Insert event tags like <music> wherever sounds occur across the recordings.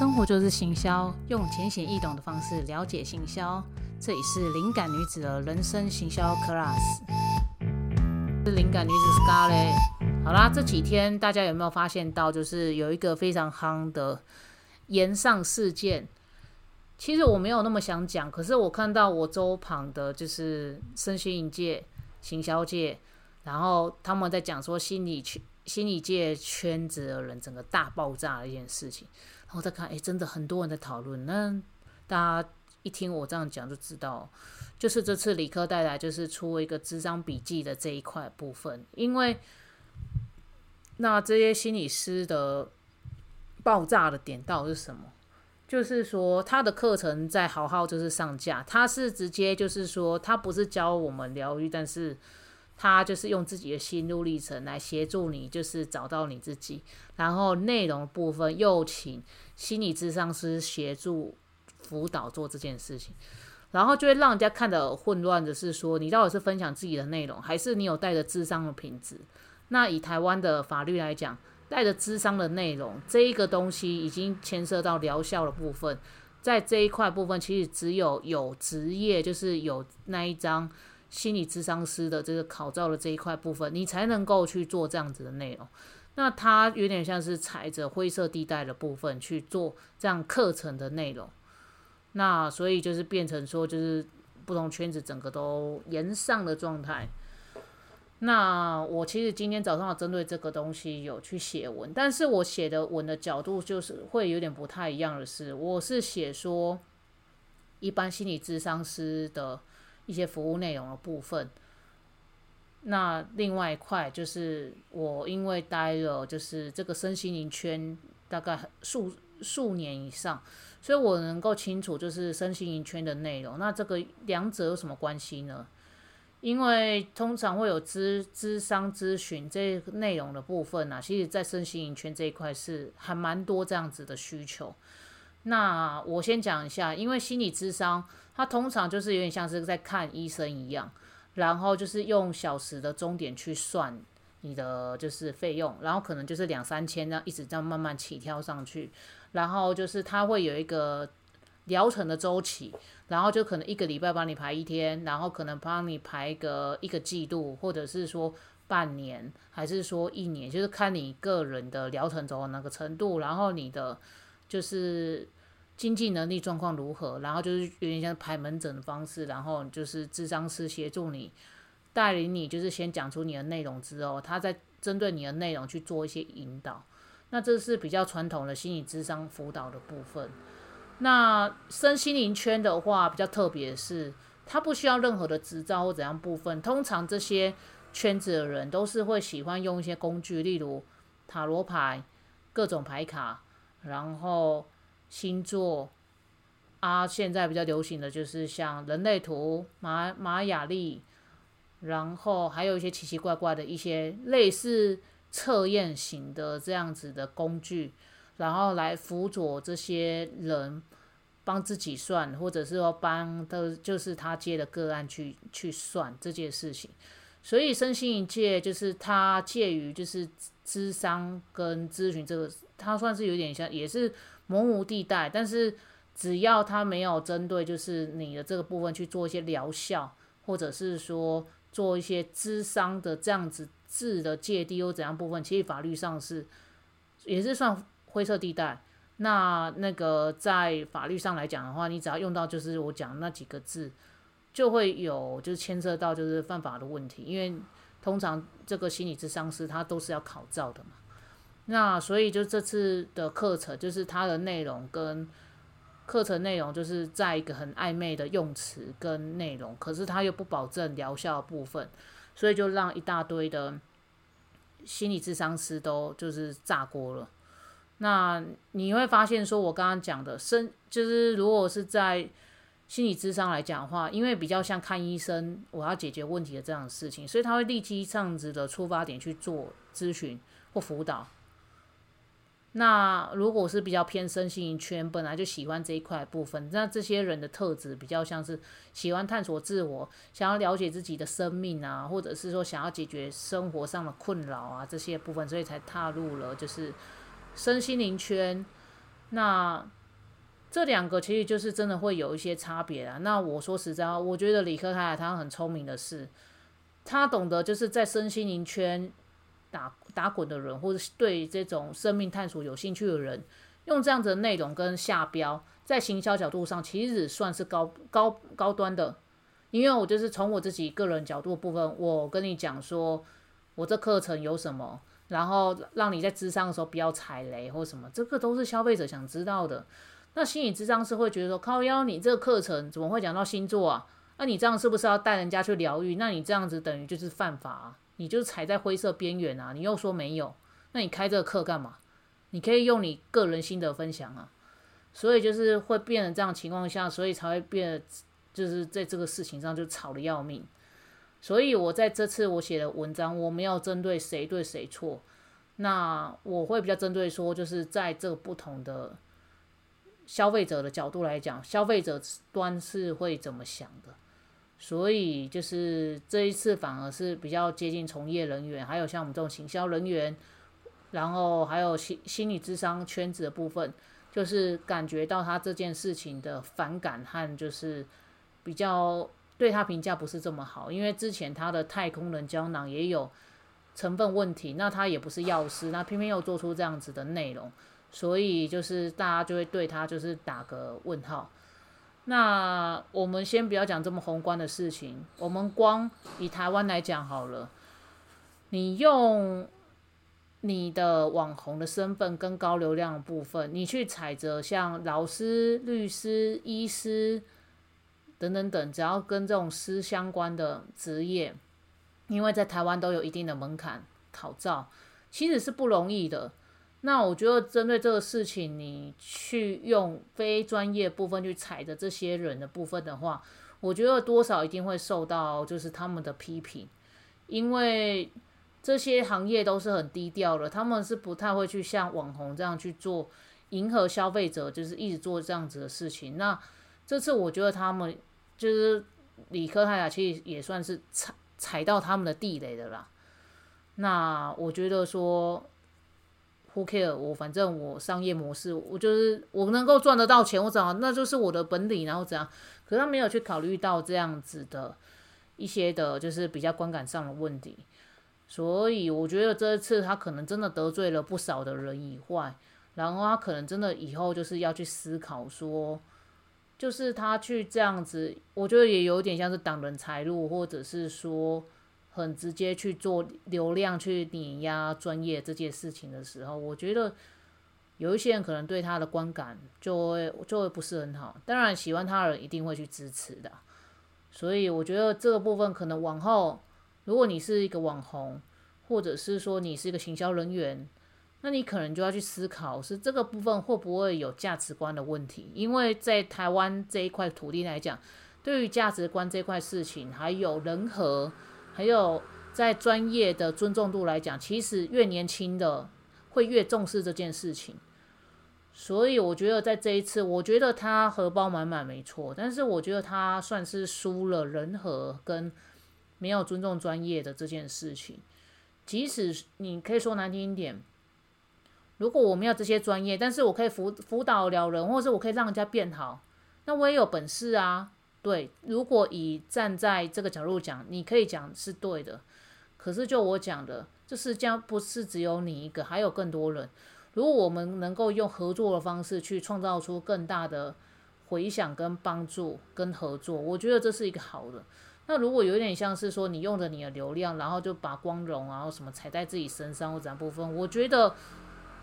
生活就是行销，用浅显易懂的方式了解行销。这里是灵感女子的人生行销 class，是灵感女子 Scarlet。好啦，这几天大家有没有发现到，就是有一个非常夯的延上事件？其实我没有那么想讲，可是我看到我周旁的，就是身心灵界、行销界，然后他们在讲说心理圈、心理界圈子的人整个大爆炸的一件事情。然后再看，哎，真的很多人在讨论。那大家一听我这样讲，就知道，就是这次理科带来就是出了一个智商笔记的这一块部分。因为那这些心理师的爆炸的点到底是什么？就是说他的课程在好好就是上架，他是直接就是说他不是教我们疗愈，但是。他就是用自己的心路历程来协助你，就是找到你自己。然后内容部分又请心理咨商师协助辅导做这件事情，然后就会让人家看得混乱的是说，你到底是分享自己的内容，还是你有带着智商的品质？那以台湾的法律来讲，带着智商的内容这一个东西已经牵涉到疗效的部分，在这一块部分，其实只有有职业，就是有那一张。心理智商师的这个考照的这一块部分，你才能够去做这样子的内容。那它有点像是踩着灰色地带的部分去做这样课程的内容。那所以就是变成说，就是不同圈子整个都延上的状态。那我其实今天早上针对这个东西有去写文，但是我写的文的角度就是会有点不太一样的是，我是写说一般心理智商师的。一些服务内容的部分，那另外一块就是我因为待了就是这个身心灵圈大概数数年以上，所以我能够清楚就是身心灵圈的内容。那这个两者有什么关系呢？因为通常会有咨咨商咨询这内容的部分呢，其实在身心灵圈这一块是还蛮多这样子的需求。那我先讲一下，因为心理咨商。它通常就是有点像是在看医生一样，然后就是用小时的终点去算你的就是费用，然后可能就是两三千这样一直这样慢慢起跳上去，然后就是它会有一个疗程的周期，然后就可能一个礼拜帮你排一天，然后可能帮你排个一个季度，或者是说半年，还是说一年，就是看你个人的疗程走到那个程度，然后你的就是。经济能力状况如何？然后就是有点像排门诊的方式，然后就是智商师协助你，带领你，就是先讲出你的内容之后，他再针对你的内容去做一些引导。那这是比较传统的心理智商辅导的部分。那身心灵圈的话，比较特别是，他不需要任何的执照或怎样部分。通常这些圈子的人都是会喜欢用一些工具，例如塔罗牌、各种牌卡，然后。星座啊，现在比较流行的就是像人类图、玛玛雅历，然后还有一些奇奇怪怪的一些类似测验型的这样子的工具，然后来辅佐这些人帮自己算，或者是说帮的，就是他接的个案去去算这件事情。所以身心一界就是它介于就是智商跟咨询这个，它算是有点像，也是。模糊地带，但是只要他没有针对就是你的这个部分去做一些疗效，或者是说做一些智商的这样子质的界定或怎样部分，其实法律上是也是算灰色地带。那那个在法律上来讲的话，你只要用到就是我讲那几个字，就会有就是牵涉到就是犯法的问题，因为通常这个心理智商师他都是要考照的嘛。那所以就这次的课程，就是它的内容跟课程内容，就是在一个很暧昧的用词跟内容，可是它又不保证疗效部分，所以就让一大堆的心理智商师都就是炸锅了。那你会发现，说我刚刚讲的生，就是如果是在心理智商来讲的话，因为比较像看医生，我要解决问题的这样的事情，所以他会立即这样子的出发点去做咨询或辅导。那如果是比较偏身心灵圈，本来就喜欢这一块部分，那这些人的特质比较像是喜欢探索自我，想要了解自己的生命啊，或者是说想要解决生活上的困扰啊这些部分，所以才踏入了就是身心灵圈。那这两个其实就是真的会有一些差别啊。那我说实在话，我觉得李克泰他很聪明的是，他懂得就是在身心灵圈打打滚的人，或者对这种生命探索有兴趣的人，用这样子的内容跟下标，在行销角度上其实算是高高高端的。因为我就是从我自己个人角度部分，我跟你讲说，我这课程有什么，然后让你在智商的时候不要踩雷或什么，这个都是消费者想知道的。那心理智商是会觉得说，靠腰，你这个课程怎么会讲到星座啊？那你这样是不是要带人家去疗愈？那你这样子等于就是犯法，啊，你就是踩在灰色边缘啊！你又说没有，那你开这个课干嘛？你可以用你个人心得分享啊。所以就是会变成这样情况下，所以才会变。就是在这个事情上就吵得要命，所以我在这次我写的文章，我没有针对谁对谁错，那我会比较针对说，就是在这个不同的消费者的角度来讲，消费者端是会怎么想的，所以就是这一次反而是比较接近从业人员，还有像我们这种行销人员，然后还有心心理智商圈子的部分，就是感觉到他这件事情的反感和就是。比较对他评价不是这么好，因为之前他的太空人胶囊也有成分问题，那他也不是药师，那偏偏又做出这样子的内容，所以就是大家就会对他就是打个问号。那我们先不要讲这么宏观的事情，我们光以台湾来讲好了，你用你的网红的身份跟高流量的部分，你去踩着像老师、律师、医师。等等等，只要跟这种师相关的职业，因为在台湾都有一定的门槛考照，其实是不容易的。那我觉得针对这个事情，你去用非专业部分去踩着这些人的部分的话，我觉得多少一定会受到就是他们的批评，因为这些行业都是很低调的，他们是不太会去像网红这样去做迎合消费者，就是一直做这样子的事情。那这次我觉得他们。就是理科泰雅其实也算是踩踩到他们的地雷的啦。那我觉得说，Who care？我反正我商业模式，我就是我能够赚得到钱，我怎样，那就是我的本领，然后怎样？可他没有去考虑到这样子的一些的，就是比较观感上的问题。所以我觉得这一次他可能真的得罪了不少的人以外，然后他可能真的以后就是要去思考说。就是他去这样子，我觉得也有点像是挡人财路，或者是说很直接去做流量去碾压专业这件事情的时候，我觉得有一些人可能对他的观感就会就会不是很好。当然，喜欢他的人一定会去支持的。所以我觉得这个部分可能往后，如果你是一个网红，或者是说你是一个行销人员。那你可能就要去思考，是这个部分会不会有价值观的问题？因为在台湾这一块土地来讲，对于价值观这块事情，还有人和，还有在专业的尊重度来讲，其实越年轻的会越重视这件事情。所以我觉得在这一次，我觉得他荷包满满没错，但是我觉得他算是输了人和跟没有尊重专业的这件事情。即使你可以说难听一点。如果我没有这些专业，但是我可以辅辅导了人，或者是我可以让人家变好，那我也有本事啊。对，如果以站在这个角度讲，你可以讲是对的。可是就我讲的，这世界不是只有你一个，还有更多人。如果我们能够用合作的方式去创造出更大的回响、跟帮助、跟合作，我觉得这是一个好的。那如果有点像是说你用着你的流量，然后就把光荣然后什么踩在自己身上或怎部分，我觉得。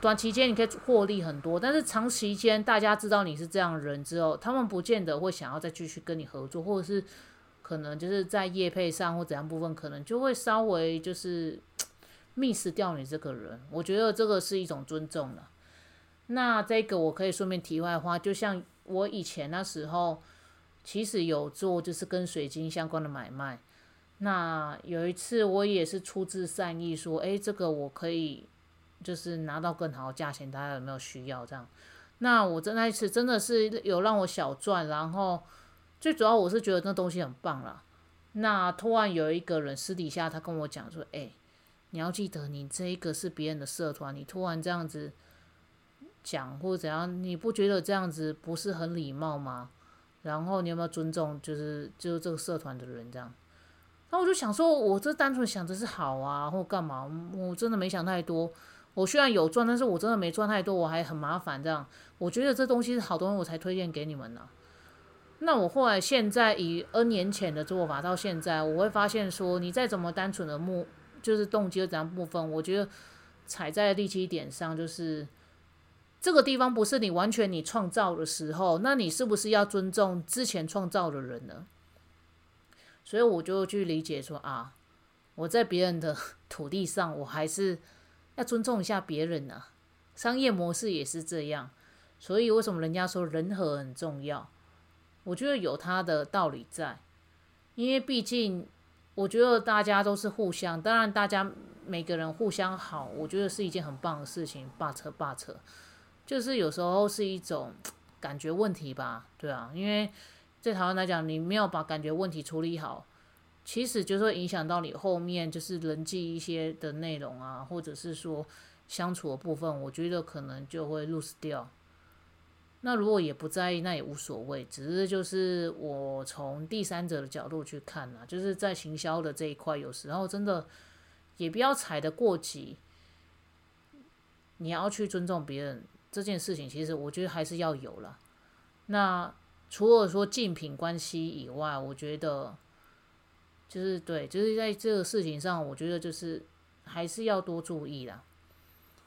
短期间你可以获利很多，但是长期间大家知道你是这样人之后，他们不见得会想要再继续跟你合作，或者是可能就是在业配上或怎样部分，可能就会稍微就是 <tsk> miss 掉你这个人。我觉得这个是一种尊重了。那这个我可以顺便题外话，就像我以前那时候其实有做就是跟水晶相关的买卖，那有一次我也是出自善意说，诶，这个我可以。就是拿到更好的价钱，大家有没有需要这样？那我真那一次真的是有让我小赚，然后最主要我是觉得那东西很棒啦。那突然有一个人私底下他跟我讲说：“哎，你要记得，你这一个是别人的社团，你突然这样子讲或者怎样，你不觉得这样子不是很礼貌吗？然后你有没有尊重，就是就是这个社团的人这样？那我就想说，我这单纯想的是好啊，或干嘛？我真的没想太多。我虽然有赚，但是我真的没赚太多，我还很麻烦这样。我觉得这东西是好东西，我才推荐给你们呢。那我后来现在以 N 年前的做法到现在，我会发现说，你再怎么单纯的目，就是动机的怎样部分，我觉得踩在第七点上，就是这个地方不是你完全你创造的时候，那你是不是要尊重之前创造的人呢？所以我就去理解说啊，我在别人的 <laughs> 土地上，我还是要尊重一下别人呢。商业模式也是这样，所以为什么人家说人和很重要？我觉得有他的道理在，因为毕竟我觉得大家都是互相，当然大家每个人互相好，我觉得是一件很棒的事情。罢扯罢扯，就是有时候是一种 <tsk> 感觉问题吧，对啊，因为。在台湾来讲，你没有把感觉问题处理好，其实就会影响到你后面就是人际一些的内容啊，或者是说相处的部分，我觉得可能就会 lose 掉。那如果也不在意，那也无所谓，只是就是我从第三者的角度去看啊，就是在行销的这一块，有时候真的也不要踩得过急，你要去尊重别人这件事情，其实我觉得还是要有了。那。除了说竞品关系以外，我觉得就是对，就是在这个事情上，我觉得就是还是要多注意啦。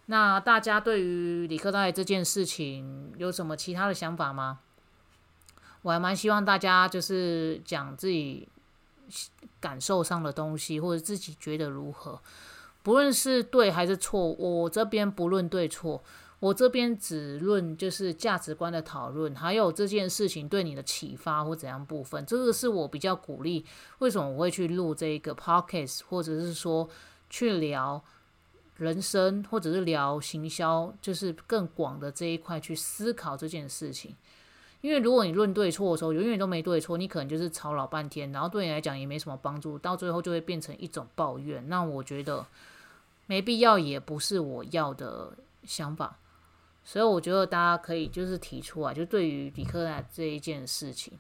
那大家对于李克代这件事情有什么其他的想法吗？我还蛮希望大家就是讲自己感受上的东西，或者自己觉得如何，不论是对还是错，我这边不论对错。我这边只论就是价值观的讨论，还有这件事情对你的启发或怎样部分，这个是我比较鼓励。为什么我会去录这个 podcast，或者是说去聊人生，或者是聊行销，就是更广的这一块去思考这件事情。因为如果你论对错的时候，永远都没对错，你可能就是吵老半天，然后对你来讲也没什么帮助，到最后就会变成一种抱怨。那我觉得没必要，也不是我要的想法。所以我觉得大家可以就是提出来，就对于李克南这一件事情，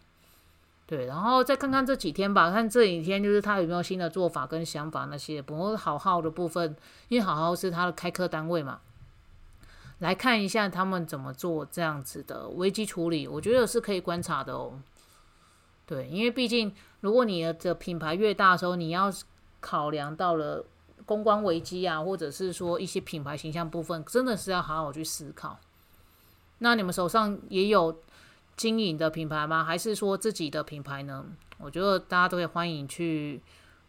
对，然后再看看这几天吧，看这几天就是他有没有新的做法跟想法那些。不过好好的部分，因为好好是他的开课单位嘛，来看一下他们怎么做这样子的危机处理，我觉得是可以观察的哦。对，因为毕竟如果你的品牌越大的时候，你要考量到了。公关危机啊，或者是说一些品牌形象部分，真的是要好好去思考。那你们手上也有经营的品牌吗？还是说自己的品牌呢？我觉得大家都可以欢迎去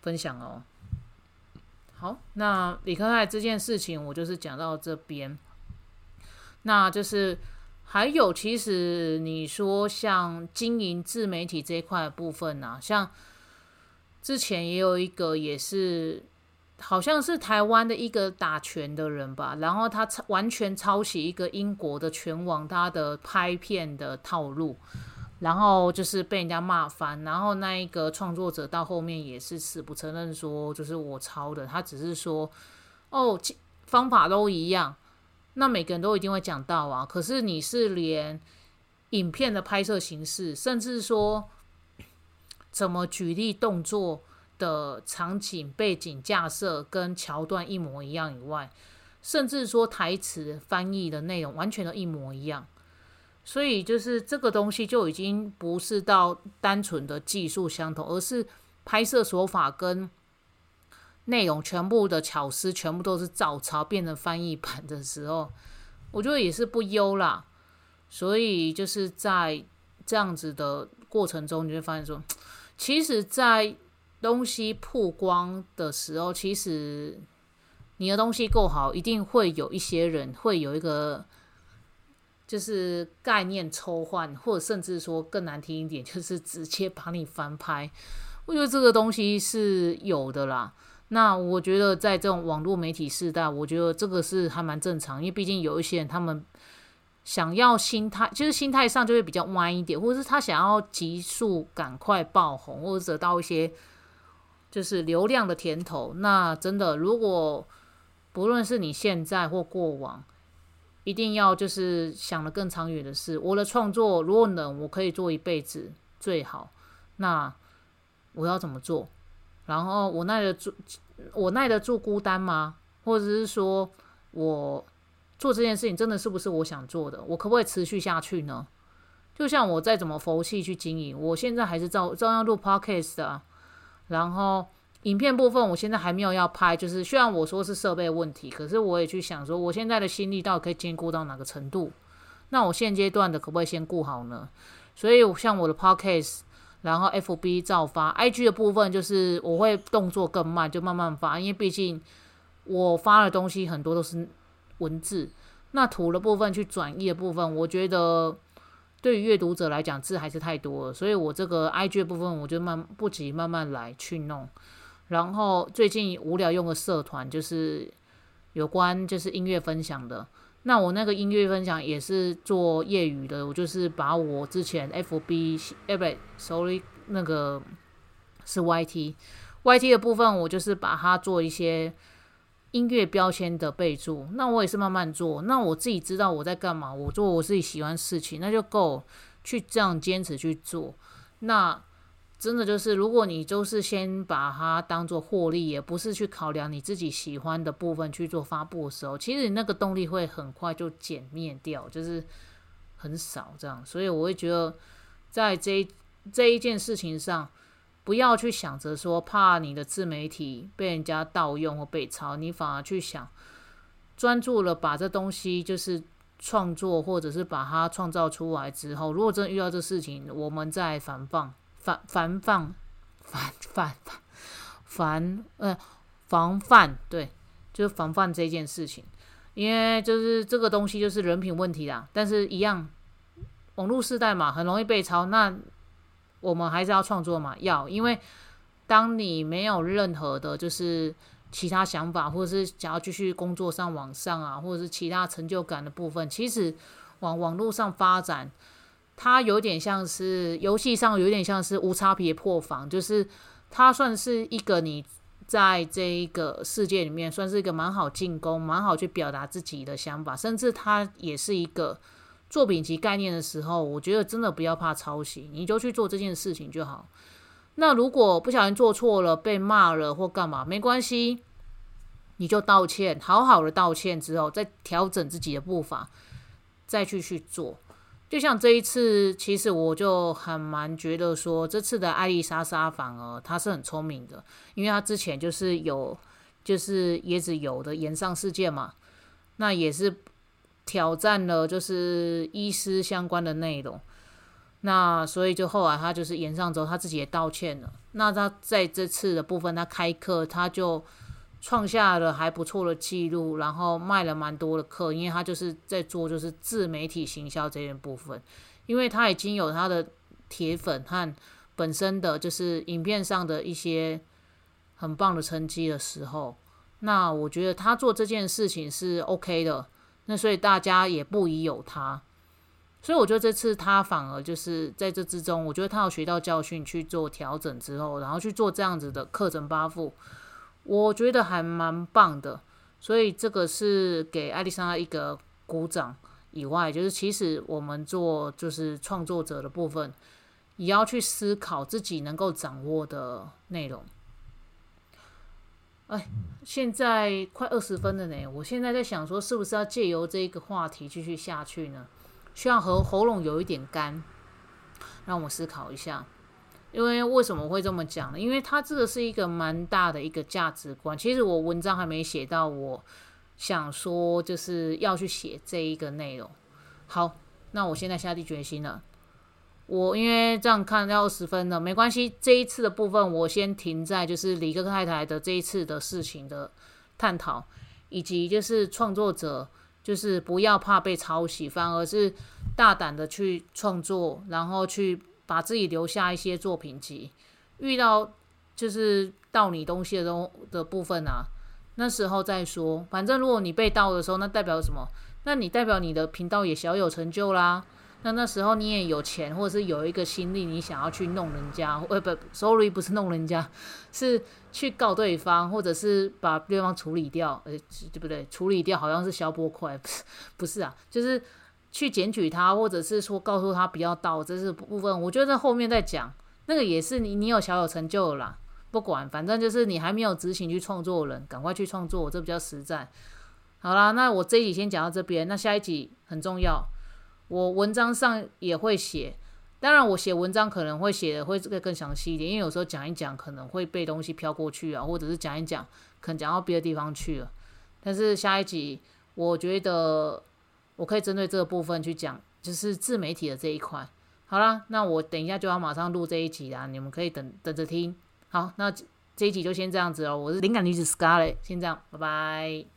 分享哦。好，那李克泰这件事情，我就是讲到这边。那就是还有，其实你说像经营自媒体这一块部分呢，像之前也有一个也是。好像是台湾的一个打拳的人吧，然后他抄完全抄袭一个英国的拳王他的拍片的套路，然后就是被人家骂翻，然后那一个创作者到后面也是死不承认说就是我抄的，他只是说哦方法都一样，那每个人都一定会讲到啊，可是你是连影片的拍摄形式，甚至说怎么举例动作。的场景、背景、架设跟桥段一模一样以外，甚至说台词翻译的内容完全都一模一样，所以就是这个东西就已经不是到单纯的技术相同，而是拍摄手法跟内容全部的巧思全部都是照抄变成翻译版的时候，我觉得也是不优啦。所以就是在这样子的过程中，你会发现说，其实，在东西曝光的时候，其实你的东西够好，一定会有一些人会有一个就是概念抽换，或者甚至说更难听一点，就是直接把你翻拍。我觉得这个东西是有的啦。那我觉得在这种网络媒体时代，我觉得这个是还蛮正常，因为毕竟有一些人他们想要心态，就是心态上就会比较弯一点，或者是他想要急速赶快爆红，或者得到一些。就是流量的甜头，那真的，如果不论是你现在或过往，一定要就是想的更长远的事。我的创作如果能我可以做一辈子最好，那我要怎么做？然后我耐得住，我耐得住孤单吗？或者是说我做这件事情真的是不是我想做的？我可不可以持续下去呢？就像我再怎么佛系去经营，我现在还是照照样录 podcast 的。然后影片部分，我现在还没有要拍。就是虽然我说是设备问题，可是我也去想说，我现在的心力到底可以兼顾到哪个程度？那我现阶段的可不可以先顾好呢？所以像我的 podcast，然后 FB 照发，IG 的部分就是我会动作更慢，就慢慢发，因为毕竟我发的东西很多都是文字，那图的部分去转译的部分，我觉得。对于阅读者来讲，字还是太多了，所以我这个 IG 部分，我就慢不急，慢慢来去弄。然后最近无聊用个社团，就是有关就是音乐分享的。那我那个音乐分享也是做业余的，我就是把我之前 FB 哎不对，sorry，那个是 YT，YT 的部分，我就是把它做一些。音乐标签的备注，那我也是慢慢做。那我自己知道我在干嘛，我做我自己喜欢事情，那就够去这样坚持去做。那真的就是，如果你就是先把它当做获利，也不是去考量你自己喜欢的部分去做发布的时候，其实你那个动力会很快就减灭掉，就是很少这样。所以我会觉得，在这这一件事情上。不要去想着说怕你的自媒体被人家盗用或被抄，你反而去想专注了把这东西就是创作或者是把它创造出来之后，如果真遇到这事情，我们再防放、防防范、防防防呃防范，对，就是防范这件事情，因为就是这个东西就是人品问题啦。但是，一样网络时代嘛，很容易被抄，那。我们还是要创作嘛，要，因为当你没有任何的，就是其他想法，或者是想要继续工作上往上啊，或者是其他成就感的部分，其实往网络上发展，它有点像是游戏上有点像是无差别破防，就是它算是一个你在这个世界里面算是一个蛮好进攻、蛮好去表达自己的想法，甚至它也是一个。作品及概念的时候，我觉得真的不要怕抄袭，你就去做这件事情就好。那如果不小心做错了，被骂了或干嘛，没关系，你就道歉，好好的道歉之后，再调整自己的步伐，再去去做。就像这一次，其实我就很蛮觉得说，这次的艾丽莎莎反而她是很聪明的，因为她之前就是有就是椰子油的延上事件嘛，那也是。挑战了就是医师相关的内容，那所以就后来他就是演上之后，他自己也道歉了。那他在这次的部分，他开课他就创下了还不错的记录，然后卖了蛮多的课，因为他就是在做就是自媒体行销这件部分，因为他已经有他的铁粉和本身的就是影片上的一些很棒的成绩的时候，那我觉得他做这件事情是 OK 的。那所以大家也不疑有他，所以我觉得这次他反而就是在这之中，我觉得他有学到教训去做调整之后，然后去做这样子的课程八副，我觉得还蛮棒的。所以这个是给艾丽莎一个鼓掌以外，就是其实我们做就是创作者的部分，也要去思考自己能够掌握的内容。哎，现在快二十分了呢。我现在在想说，是不是要借由这一个话题继续下去呢？需要和喉咙有一点干，让我思考一下。因为为什么会这么讲呢？因为它这个是一个蛮大的一个价值观。其实我文章还没写到，我想说就是要去写这一个内容。好，那我现在下定决心了。我因为这样看要二十分了，没关系。这一次的部分我先停在就是李哥太太的这一次的事情的探讨，以及就是创作者就是不要怕被抄袭，反而是大胆的去创作，然后去把自己留下一些作品集。遇到就是盗你东西的东的部分啊，那时候再说。反正如果你被盗的时候，那代表什么？那你代表你的频道也小有成就啦。那那时候你也有钱，或者是有一个心力，你想要去弄人家，呃不，sorry，不是弄人家，是去告对方，或者是把对方处理掉，呃，对不对？处理掉好像是消波块，不是，不是啊，就是去检举他，或者是说告诉他不要到，这是部分。我觉得后面再讲，那个也是你你有小有成就啦，不管，反正就是你还没有执行去创作人，赶快去创作，这比较实在。好啦，那我这一集先讲到这边，那下一集很重要。我文章上也会写，当然我写文章可能会写的会这个更详细一点，因为有时候讲一讲可能会被东西飘过去啊，或者是讲一讲可能讲到别的地方去了。但是下一集我觉得我可以针对这个部分去讲，就是自媒体的这一块。好啦，那我等一下就要马上录这一集啦，你们可以等等着听。好，那这一集就先这样子哦，我是灵感女子 Scarlet，先这样，拜拜。